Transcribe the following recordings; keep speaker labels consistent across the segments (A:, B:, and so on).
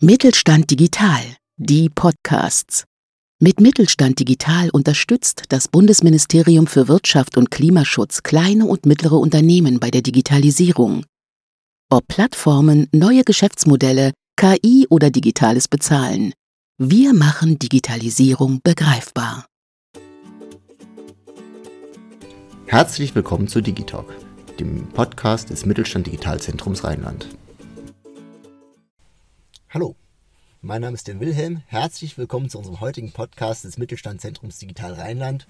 A: Mittelstand Digital, die Podcasts. Mit Mittelstand Digital unterstützt das Bundesministerium für Wirtschaft und Klimaschutz kleine und mittlere Unternehmen bei der Digitalisierung. Ob Plattformen, neue Geschäftsmodelle, KI oder digitales Bezahlen. Wir machen Digitalisierung begreifbar.
B: Herzlich willkommen zu Digitalk, dem Podcast des Mittelstand Digitalzentrums Rheinland. Hallo, mein Name ist der Wilhelm. Herzlich willkommen zu unserem heutigen Podcast des Mittelstandzentrums Digital Rheinland.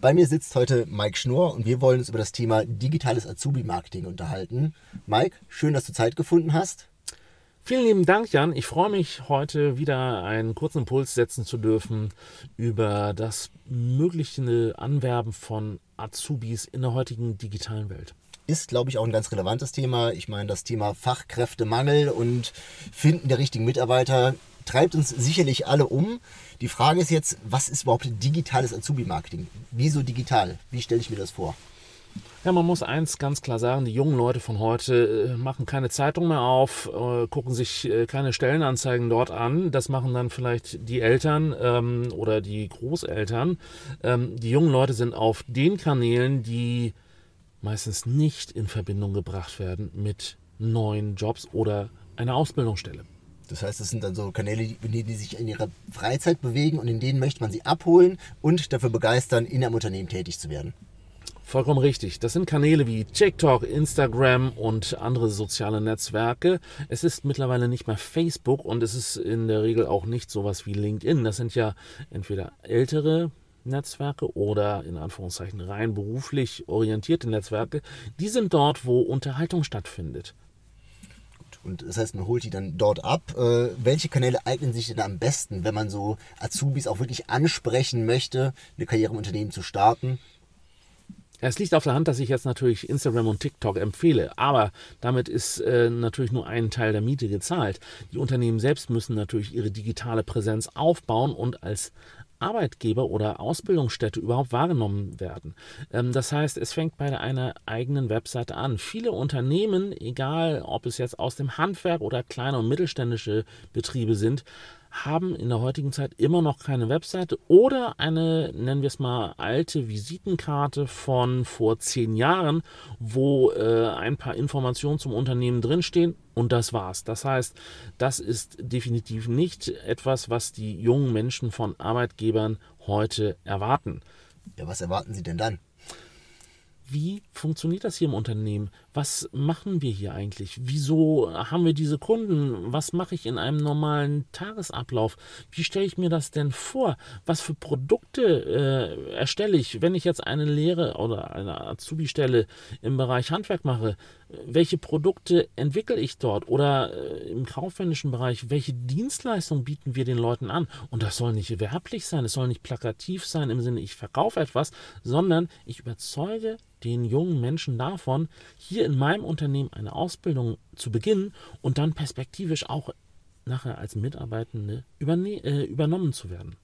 B: Bei mir sitzt heute Mike Schnurr und wir wollen uns über das Thema digitales Azubi-Marketing unterhalten. Mike, schön, dass du Zeit gefunden hast.
C: Vielen lieben Dank, Jan. Ich freue mich, heute wieder einen kurzen Impuls setzen zu dürfen über das mögliche Anwerben von Azubis in der heutigen digitalen Welt
B: ist, glaube ich, auch ein ganz relevantes Thema. Ich meine, das Thema Fachkräftemangel und Finden der richtigen Mitarbeiter treibt uns sicherlich alle um. Die Frage ist jetzt, was ist überhaupt digitales Azubi-Marketing? Wieso digital? Wie stelle ich mir das vor?
C: Ja, man muss eins ganz klar sagen, die jungen Leute von heute äh, machen keine Zeitung mehr auf, äh, gucken sich äh, keine Stellenanzeigen dort an. Das machen dann vielleicht die Eltern ähm, oder die Großeltern. Ähm, die jungen Leute sind auf den Kanälen, die meistens nicht in Verbindung gebracht werden mit neuen Jobs oder einer Ausbildungsstelle.
B: Das heißt, das sind dann so Kanäle, in denen die sich in ihrer Freizeit bewegen und in denen möchte man sie abholen und dafür begeistern, in einem Unternehmen tätig zu werden.
C: Vollkommen richtig. Das sind Kanäle wie TikTok, Instagram und andere soziale Netzwerke. Es ist mittlerweile nicht mehr Facebook und es ist in der Regel auch nicht sowas wie LinkedIn. Das sind ja entweder ältere Netzwerke oder in Anführungszeichen rein beruflich orientierte Netzwerke, die sind dort, wo Unterhaltung stattfindet.
B: Und das heißt, man holt die dann dort ab. Äh, welche Kanäle eignen sich denn am besten, wenn man so Azubis auch wirklich ansprechen möchte, eine Karriere im Unternehmen zu starten?
C: Es liegt auf der Hand, dass ich jetzt natürlich Instagram und TikTok empfehle, aber damit ist äh, natürlich nur ein Teil der Miete gezahlt. Die Unternehmen selbst müssen natürlich ihre digitale Präsenz aufbauen und als Arbeitgeber oder Ausbildungsstätte überhaupt wahrgenommen werden. Ähm, das heißt, es fängt bei einer eigenen Webseite an. Viele Unternehmen, egal ob es jetzt aus dem Handwerk oder kleine und mittelständische Betriebe sind, haben in der heutigen Zeit immer noch keine Webseite oder eine, nennen wir es mal, alte Visitenkarte von vor zehn Jahren, wo äh, ein paar Informationen zum Unternehmen drinstehen und das war's. Das heißt, das ist definitiv nicht etwas, was die jungen Menschen von Arbeitgebern heute erwarten.
B: Ja, was erwarten sie denn dann?
C: wie funktioniert das hier im Unternehmen? Was machen wir hier eigentlich? Wieso haben wir diese Kunden? Was mache ich in einem normalen Tagesablauf? Wie stelle ich mir das denn vor? Was für Produkte äh, erstelle ich, wenn ich jetzt eine Lehre oder eine Azubi-Stelle im Bereich Handwerk mache? Welche Produkte entwickle ich dort? Oder äh, im kaufmännischen Bereich, welche Dienstleistungen bieten wir den Leuten an? Und das soll nicht werblich sein, es soll nicht plakativ sein im Sinne, ich verkaufe etwas, sondern ich überzeuge den jungen Menschen davon, hier in meinem Unternehmen eine Ausbildung zu beginnen und dann perspektivisch auch nachher als Mitarbeitende äh, übernommen zu werden.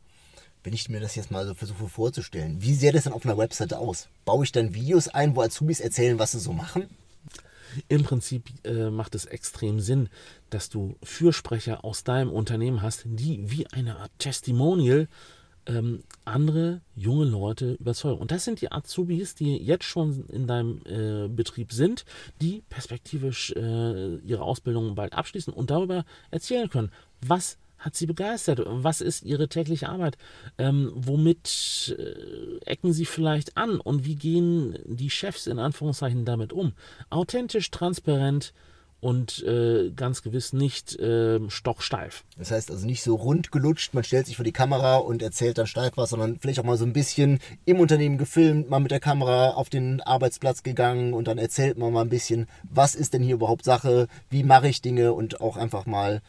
B: Wenn ich mir das jetzt mal so versuche vorzustellen, wie sähe das dann auf einer Webseite aus? Baue ich dann Videos ein, wo Azubis erzählen, was sie so machen?
C: Im Prinzip äh, macht es extrem Sinn, dass du Fürsprecher aus deinem Unternehmen hast, die wie eine Art Testimonial ähm, andere junge Leute überzeugen. Und das sind die Azubis, die jetzt schon in deinem äh, Betrieb sind, die perspektivisch äh, ihre Ausbildung bald abschließen und darüber erzählen können, was hat sie begeistert? Was ist ihre tägliche Arbeit? Ähm, womit äh, ecken sie vielleicht an? Und wie gehen die Chefs in Anführungszeichen damit um? Authentisch, transparent, und äh, ganz gewiss nicht äh, stocksteif.
B: Das heißt also nicht so rund gelutscht, man stellt sich vor die Kamera und erzählt dann steif was, sondern vielleicht auch mal so ein bisschen im Unternehmen gefilmt, mal mit der Kamera auf den Arbeitsplatz gegangen und dann erzählt man mal ein bisschen, was ist denn hier überhaupt Sache, wie mache ich Dinge und auch einfach mal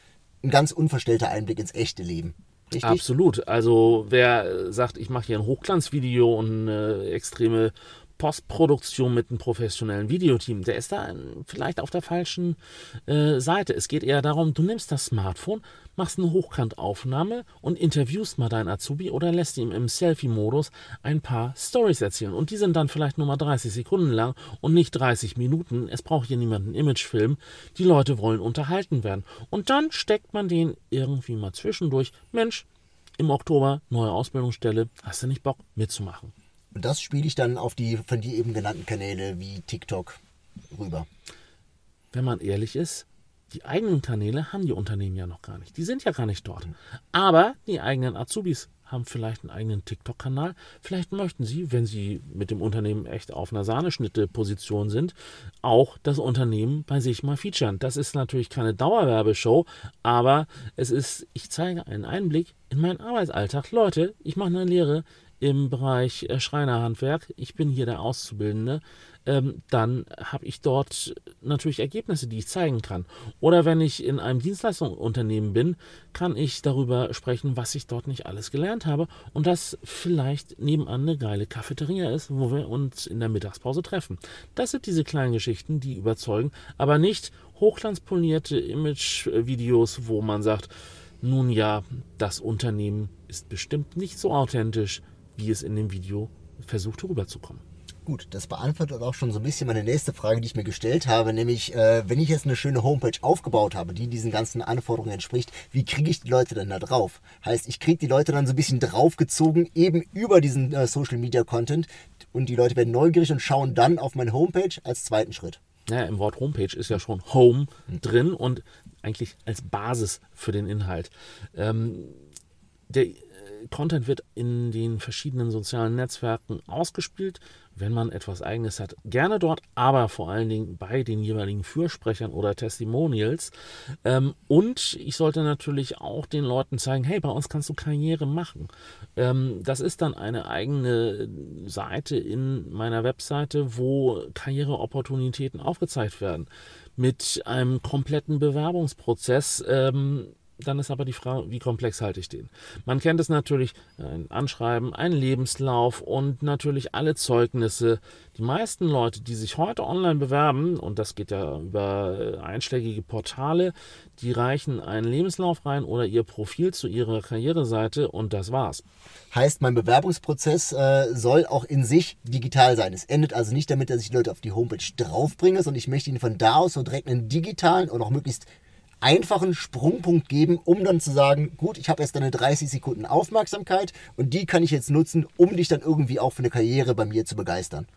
B: ein ganz unverstellter Einblick ins echte Leben.
C: Richtig? Absolut. Also wer sagt, ich mache hier ein Hochglanzvideo und eine extreme Postproduktion mit einem professionellen Videoteam, der ist da ähm, vielleicht auf der falschen äh, Seite. Es geht eher darum, du nimmst das Smartphone, machst eine Hochkantaufnahme und interviewst mal deinen Azubi oder lässt ihm im Selfie-Modus ein paar Stories erzählen. Und die sind dann vielleicht nur mal 30 Sekunden lang und nicht 30 Minuten. Es braucht hier niemanden Imagefilm. Die Leute wollen unterhalten werden. Und dann steckt man den irgendwie mal zwischendurch. Mensch, im Oktober neue Ausbildungsstelle. Hast du nicht Bock mitzumachen?
B: Das spiele ich dann auf die von dir eben genannten Kanäle wie TikTok rüber.
C: Wenn man ehrlich ist, die eigenen Kanäle haben die Unternehmen ja noch gar nicht. Die sind ja gar nicht dort. Aber die eigenen Azubis haben vielleicht einen eigenen TikTok-Kanal. Vielleicht möchten sie, wenn sie mit dem Unternehmen echt auf einer Sahneschnitte-Position sind, auch das Unternehmen bei sich mal featuren. Das ist natürlich keine Dauerwerbeshow, aber es ist, ich zeige einen Einblick in meinen Arbeitsalltag. Leute, ich mache eine Lehre im Bereich äh, Schreinerhandwerk. Ich bin hier der Auszubildende ähm, dann habe ich dort natürlich Ergebnisse, die ich zeigen kann. Oder wenn ich in einem Dienstleistungsunternehmen bin, kann ich darüber sprechen, was ich dort nicht alles gelernt habe und das vielleicht nebenan eine geile Cafeteria ist, wo wir uns in der Mittagspause treffen. Das sind diese kleinen Geschichten, die überzeugen, aber nicht hochglanzpolierte Image-Videos, wo man sagt, nun ja, das Unternehmen ist bestimmt nicht so authentisch, wie es in dem Video versucht rüberzukommen.
B: Gut, das beantwortet auch schon so ein bisschen meine nächste Frage, die ich mir gestellt habe, nämlich äh, wenn ich jetzt eine schöne Homepage aufgebaut habe, die diesen ganzen Anforderungen entspricht, wie kriege ich die Leute denn da drauf? Heißt, ich kriege die Leute dann so ein bisschen draufgezogen, eben über diesen äh, Social Media Content und die Leute werden neugierig und schauen dann auf meine Homepage als zweiten Schritt.
C: Ja, im Wort Homepage ist ja schon Home drin und eigentlich als Basis für den Inhalt. Ähm, der Content wird in den verschiedenen sozialen Netzwerken ausgespielt, wenn man etwas Eigenes hat. Gerne dort, aber vor allen Dingen bei den jeweiligen Fürsprechern oder Testimonials. Ähm, und ich sollte natürlich auch den Leuten zeigen, hey, bei uns kannst du Karriere machen. Ähm, das ist dann eine eigene Seite in meiner Webseite, wo Karriereopportunitäten aufgezeigt werden. Mit einem kompletten Bewerbungsprozess. Ähm, dann ist aber die Frage, wie komplex halte ich den? Man kennt es natürlich, ein Anschreiben, ein Lebenslauf und natürlich alle Zeugnisse. Die meisten Leute, die sich heute online bewerben, und das geht ja über äh, einschlägige Portale, die reichen einen Lebenslauf rein oder ihr Profil zu ihrer Karriereseite und das war's.
B: Heißt, mein Bewerbungsprozess äh, soll auch in sich digital sein. Es endet also nicht damit, dass ich Leute auf die Homepage draufbringe, sondern ich möchte ihnen von da aus so direkt einen digitalen und auch möglichst einfachen Sprungpunkt geben, um dann zu sagen, gut, ich habe jetzt deine 30 Sekunden Aufmerksamkeit und die kann ich jetzt nutzen, um dich dann irgendwie auch für eine Karriere bei mir zu begeistern.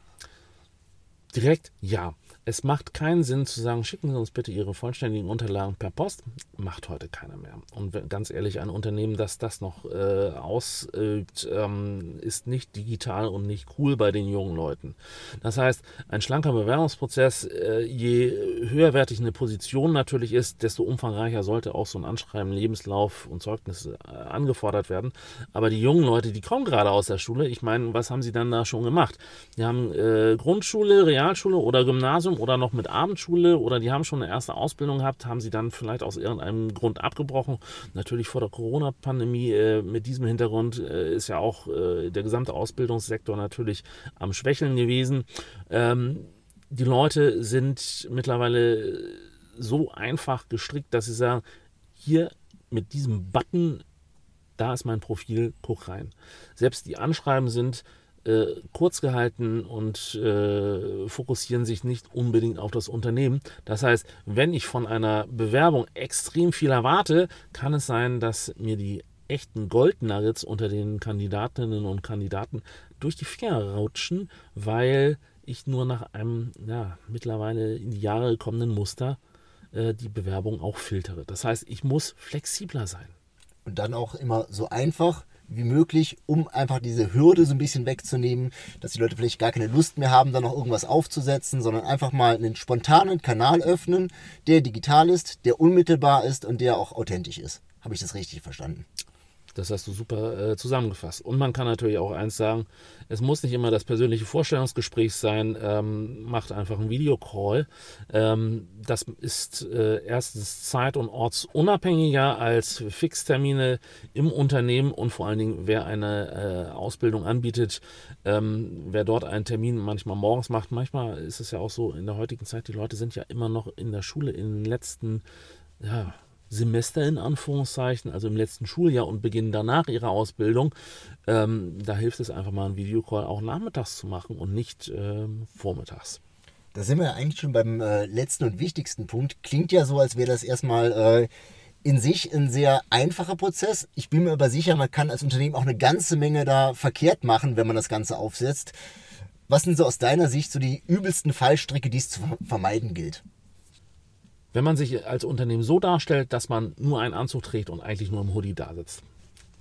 C: Direkt ja. Es macht keinen Sinn zu sagen, schicken Sie uns bitte Ihre vollständigen Unterlagen per Post. Macht heute keiner mehr. Und ganz ehrlich, ein Unternehmen, das das noch äh, ausübt, ähm, ist nicht digital und nicht cool bei den jungen Leuten. Das heißt, ein schlanker Bewerbungsprozess, äh, je höherwertig eine Position natürlich ist, desto umfangreicher sollte auch so ein Anschreiben, Lebenslauf und Zeugnisse äh, angefordert werden. Aber die jungen Leute, die kommen gerade aus der Schule, ich meine, was haben sie dann da schon gemacht? Die haben äh, Grundschule, Realschule oder Gymnasium Gymnasium oder noch mit Abendschule oder die haben schon eine erste Ausbildung gehabt, haben sie dann vielleicht aus irgendeinem Grund abgebrochen. Natürlich vor der Corona-Pandemie äh, mit diesem Hintergrund äh, ist ja auch äh, der gesamte Ausbildungssektor natürlich am Schwächeln gewesen. Ähm, die Leute sind mittlerweile so einfach gestrickt, dass sie sagen, hier mit diesem Button, da ist mein Profil, guck rein. Selbst die Anschreiben sind, äh, kurz gehalten und äh, fokussieren sich nicht unbedingt auf das Unternehmen. Das heißt, wenn ich von einer Bewerbung extrem viel erwarte, kann es sein, dass mir die echten Goldnuggets unter den Kandidatinnen und Kandidaten durch die Finger rutschen, weil ich nur nach einem ja, mittlerweile in die Jahre gekommenen Muster äh, die Bewerbung auch filtere. Das heißt, ich muss flexibler sein.
B: Und dann auch immer so einfach wie möglich, um einfach diese Hürde so ein bisschen wegzunehmen, dass die Leute vielleicht gar keine Lust mehr haben, da noch irgendwas aufzusetzen, sondern einfach mal einen spontanen Kanal öffnen, der digital ist, der unmittelbar ist und der auch authentisch ist. Habe ich das richtig verstanden?
C: Das hast du super äh, zusammengefasst. Und man kann natürlich auch eins sagen, es muss nicht immer das persönliche Vorstellungsgespräch sein, ähm, macht einfach einen Videocall. Ähm, das ist äh, erstens zeit- und ortsunabhängiger als Fixtermine im Unternehmen und vor allen Dingen, wer eine äh, Ausbildung anbietet, ähm, wer dort einen Termin manchmal morgens macht. Manchmal ist es ja auch so in der heutigen Zeit, die Leute sind ja immer noch in der Schule in den letzten ja, Semester in Anführungszeichen, also im letzten Schuljahr und beginnen danach ihre Ausbildung. Ähm, da hilft es einfach mal, einen Videocall auch nachmittags zu machen und nicht ähm, vormittags.
B: Da sind wir ja eigentlich schon beim äh, letzten und wichtigsten Punkt. Klingt ja so, als wäre das erstmal äh, in sich ein sehr einfacher Prozess. Ich bin mir aber sicher, man kann als Unternehmen auch eine ganze Menge da verkehrt machen, wenn man das Ganze aufsetzt. Was sind so aus deiner Sicht so die übelsten Fallstricke, die es zu vermeiden gilt?
C: Wenn man sich als Unternehmen so darstellt, dass man nur einen Anzug trägt und eigentlich nur im Hoodie da sitzt,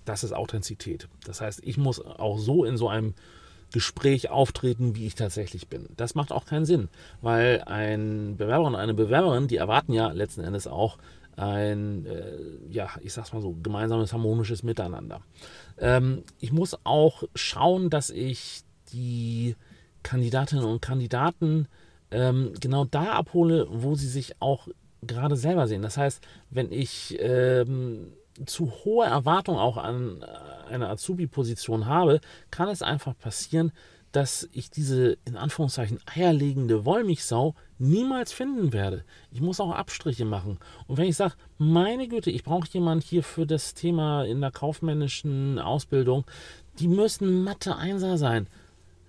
C: das ist Authentizität. Das heißt, ich muss auch so in so einem Gespräch auftreten, wie ich tatsächlich bin. Das macht auch keinen Sinn, weil ein Bewerber und eine Bewerberin, die erwarten ja letzten Endes auch ein, äh, ja, ich sag's mal so, gemeinsames harmonisches Miteinander. Ähm, ich muss auch schauen, dass ich die Kandidatinnen und Kandidaten ähm, genau da abhole, wo sie sich auch gerade selber sehen. Das heißt, wenn ich ähm, zu hohe Erwartungen auch an eine Azubi-Position habe, kann es einfach passieren, dass ich diese in Anführungszeichen eierlegende Wollmilchsau niemals finden werde. Ich muss auch Abstriche machen. Und wenn ich sage, meine Güte, ich brauche jemanden hier für das Thema in der kaufmännischen Ausbildung, die müssen Mathe Einser sein.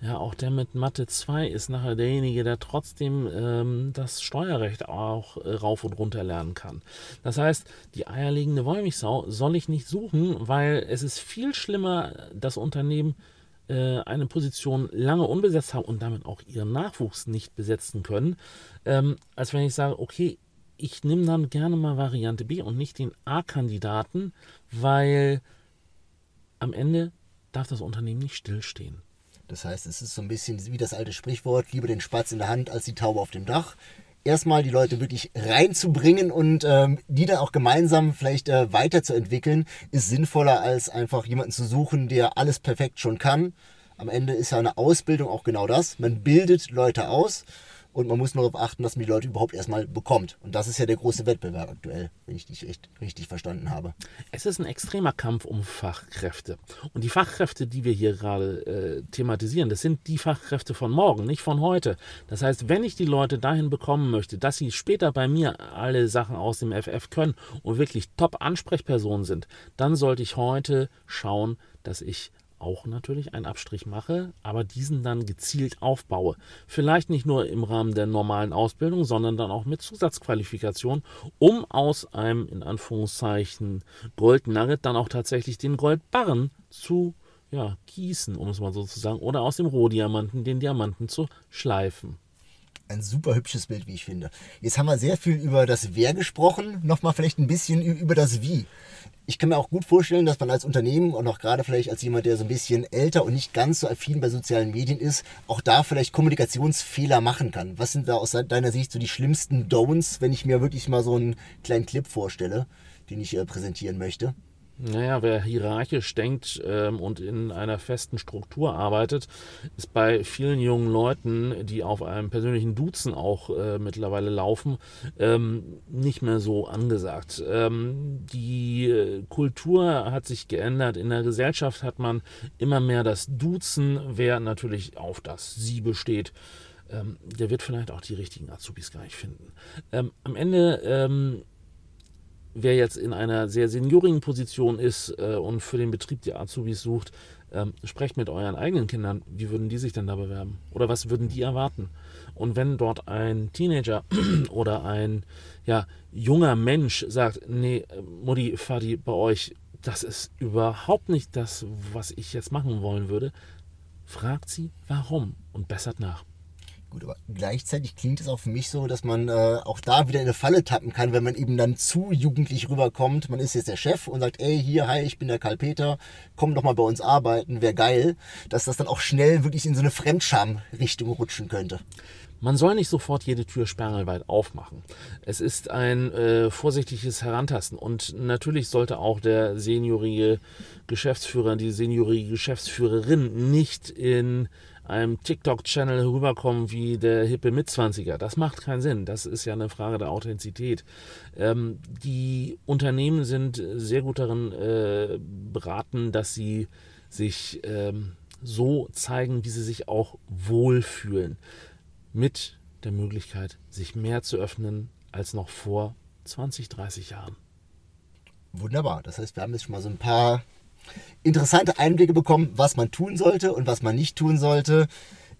C: Ja, auch der mit Mathe 2 ist nachher derjenige, der trotzdem ähm, das Steuerrecht auch äh, rauf und runter lernen kann. Das heißt, die eierlegende Wollmilchsau soll ich nicht suchen, weil es ist viel schlimmer, das Unternehmen äh, eine Position lange unbesetzt haben und damit auch ihren Nachwuchs nicht besetzen können, ähm, als wenn ich sage, okay, ich nehme dann gerne mal Variante B und nicht den A-Kandidaten, weil am Ende darf das Unternehmen nicht stillstehen.
B: Das heißt, es ist so ein bisschen wie das alte Sprichwort, lieber den Spatz in der Hand als die Taube auf dem Dach. Erstmal die Leute wirklich reinzubringen und ähm, die dann auch gemeinsam vielleicht äh, weiterzuentwickeln, ist sinnvoller als einfach jemanden zu suchen, der alles perfekt schon kann. Am Ende ist ja eine Ausbildung auch genau das. Man bildet Leute aus und man muss nur darauf achten, dass man die Leute überhaupt erstmal bekommt. Und das ist ja der große Wettbewerb aktuell, wenn ich dich echt richtig verstanden habe.
C: Es ist ein extremer Kampf um Fachkräfte. Und die Fachkräfte, die wir hier gerade äh, thematisieren, das sind die Fachkräfte von morgen, nicht von heute. Das heißt, wenn ich die Leute dahin bekommen möchte, dass sie später bei mir alle Sachen aus dem FF können und wirklich Top-Ansprechpersonen sind, dann sollte ich heute schauen, dass ich auch natürlich einen Abstrich mache, aber diesen dann gezielt aufbaue. Vielleicht nicht nur im Rahmen der normalen Ausbildung, sondern dann auch mit Zusatzqualifikation, um aus einem in Anführungszeichen Goldnugget dann auch tatsächlich den Goldbarren zu ja, gießen, um es mal so zu sagen, oder aus dem Rohdiamanten den Diamanten zu schleifen
B: ein super hübsches Bild, wie ich finde. Jetzt haben wir sehr viel über das Wer gesprochen, nochmal vielleicht ein bisschen über das Wie. Ich kann mir auch gut vorstellen, dass man als Unternehmen und auch gerade vielleicht als jemand, der so ein bisschen älter und nicht ganz so affin bei sozialen Medien ist, auch da vielleicht Kommunikationsfehler machen kann. Was sind da aus deiner Sicht so die schlimmsten Don'ts, wenn ich mir wirklich mal so einen kleinen Clip vorstelle, den ich äh, präsentieren möchte?
C: Naja, wer hierarchisch denkt ähm, und in einer festen Struktur arbeitet, ist bei vielen jungen Leuten, die auf einem persönlichen Duzen auch äh, mittlerweile laufen, ähm, nicht mehr so angesagt. Ähm, die äh, Kultur hat sich geändert. In der Gesellschaft hat man immer mehr das Duzen, wer natürlich auf das Sie besteht. Ähm, der wird vielleicht auch die richtigen Azubis gar nicht finden. Ähm, am Ende ähm, wer jetzt in einer sehr seniorigen Position ist äh, und für den Betrieb die Azubis sucht, ähm, sprecht mit euren eigenen Kindern. Wie würden die sich denn da bewerben? Oder was würden die erwarten? Und wenn dort ein Teenager oder ein ja, junger Mensch sagt, nee, Mutti, Fadi, bei euch, das ist überhaupt nicht das, was ich jetzt machen wollen würde, fragt sie, warum und bessert nach.
B: Gut, aber gleichzeitig klingt es auch für mich so, dass man äh, auch da wieder in eine Falle tappen kann, wenn man eben dann zu jugendlich rüberkommt. Man ist jetzt der Chef und sagt, ey, hier, hi, ich bin der Karl Peter, komm doch mal bei uns arbeiten, wäre geil, dass das dann auch schnell wirklich in so eine Fremdscham-Richtung rutschen könnte.
C: Man soll nicht sofort jede Tür sperrangelweit aufmachen. Es ist ein äh, vorsichtiges Herantasten und natürlich sollte auch der seniorige Geschäftsführer, die seniorige Geschäftsführerin nicht in einem TikTok-Channel rüberkommen wie der hippe Mitzwanziger. Das macht keinen Sinn. Das ist ja eine Frage der Authentizität. Ähm, die Unternehmen sind sehr gut darin äh, beraten, dass sie sich ähm, so zeigen, wie sie sich auch wohlfühlen. Mit der Möglichkeit, sich mehr zu öffnen als noch vor 20, 30 Jahren.
B: Wunderbar. Das heißt, wir haben jetzt schon mal so ein paar interessante Einblicke bekommen, was man tun sollte und was man nicht tun sollte.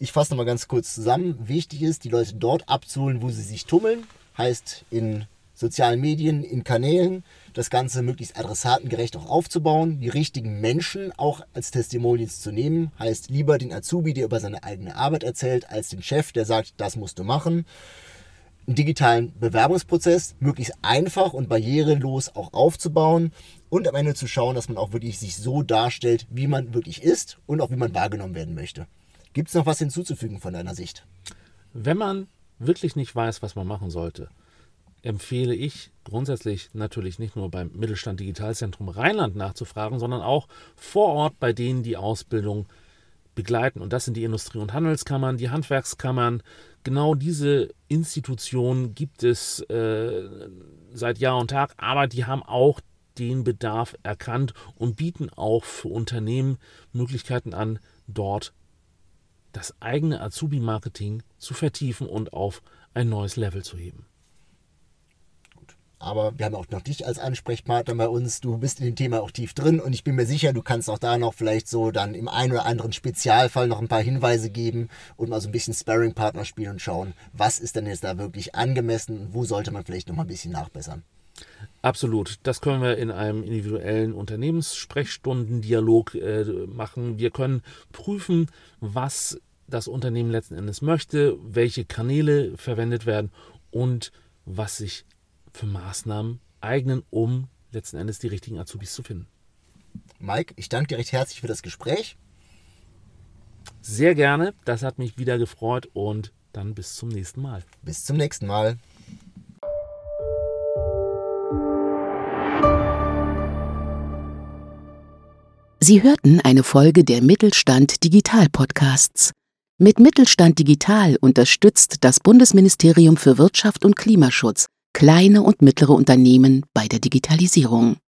B: Ich fasse nochmal ganz kurz zusammen. Wichtig ist, die Leute dort abzuholen, wo sie sich tummeln. Heißt in sozialen Medien, in Kanälen, das Ganze möglichst adressatengerecht auch aufzubauen, die richtigen Menschen auch als Testimonials zu nehmen. Heißt lieber den Azubi, der über seine eigene Arbeit erzählt, als den Chef, der sagt, das musst du machen. Einen digitalen Bewerbungsprozess möglichst einfach und barrierelos auch aufzubauen und am Ende zu schauen, dass man auch wirklich sich so darstellt, wie man wirklich ist und auch wie man wahrgenommen werden möchte. Gibt es noch was hinzuzufügen von deiner Sicht?
C: Wenn man wirklich nicht weiß, was man machen sollte, empfehle ich grundsätzlich natürlich nicht nur beim Mittelstand Digitalzentrum Rheinland nachzufragen, sondern auch vor Ort bei denen die Ausbildung begleiten. Und das sind die Industrie- und Handelskammern, die Handwerkskammern. Genau diese Institutionen gibt es äh, seit Jahr und Tag, aber die haben auch den Bedarf erkannt und bieten auch für Unternehmen Möglichkeiten an, dort das eigene Azubi-Marketing zu vertiefen und auf ein neues Level zu heben.
B: Aber wir haben auch noch dich als Ansprechpartner bei uns. Du bist in dem Thema auch tief drin und ich bin mir sicher, du kannst auch da noch vielleicht so dann im einen oder anderen Spezialfall noch ein paar Hinweise geben und mal so ein bisschen Sparring-Partner spielen und schauen, was ist denn jetzt da wirklich angemessen und wo sollte man vielleicht noch mal ein bisschen nachbessern.
C: Absolut. Das können wir in einem individuellen Unternehmenssprechstundendialog äh, machen. Wir können prüfen, was das Unternehmen letzten Endes möchte, welche Kanäle verwendet werden und was sich für Maßnahmen eignen, um letzten Endes die richtigen Azubis zu finden.
B: Mike, ich danke dir recht herzlich für das Gespräch.
C: Sehr gerne, das hat mich wieder gefreut und dann bis zum nächsten Mal.
B: Bis zum nächsten Mal.
A: Sie hörten eine Folge der Mittelstand Digital Podcasts. Mit Mittelstand Digital unterstützt das Bundesministerium für Wirtschaft und Klimaschutz kleine und mittlere Unternehmen bei der Digitalisierung.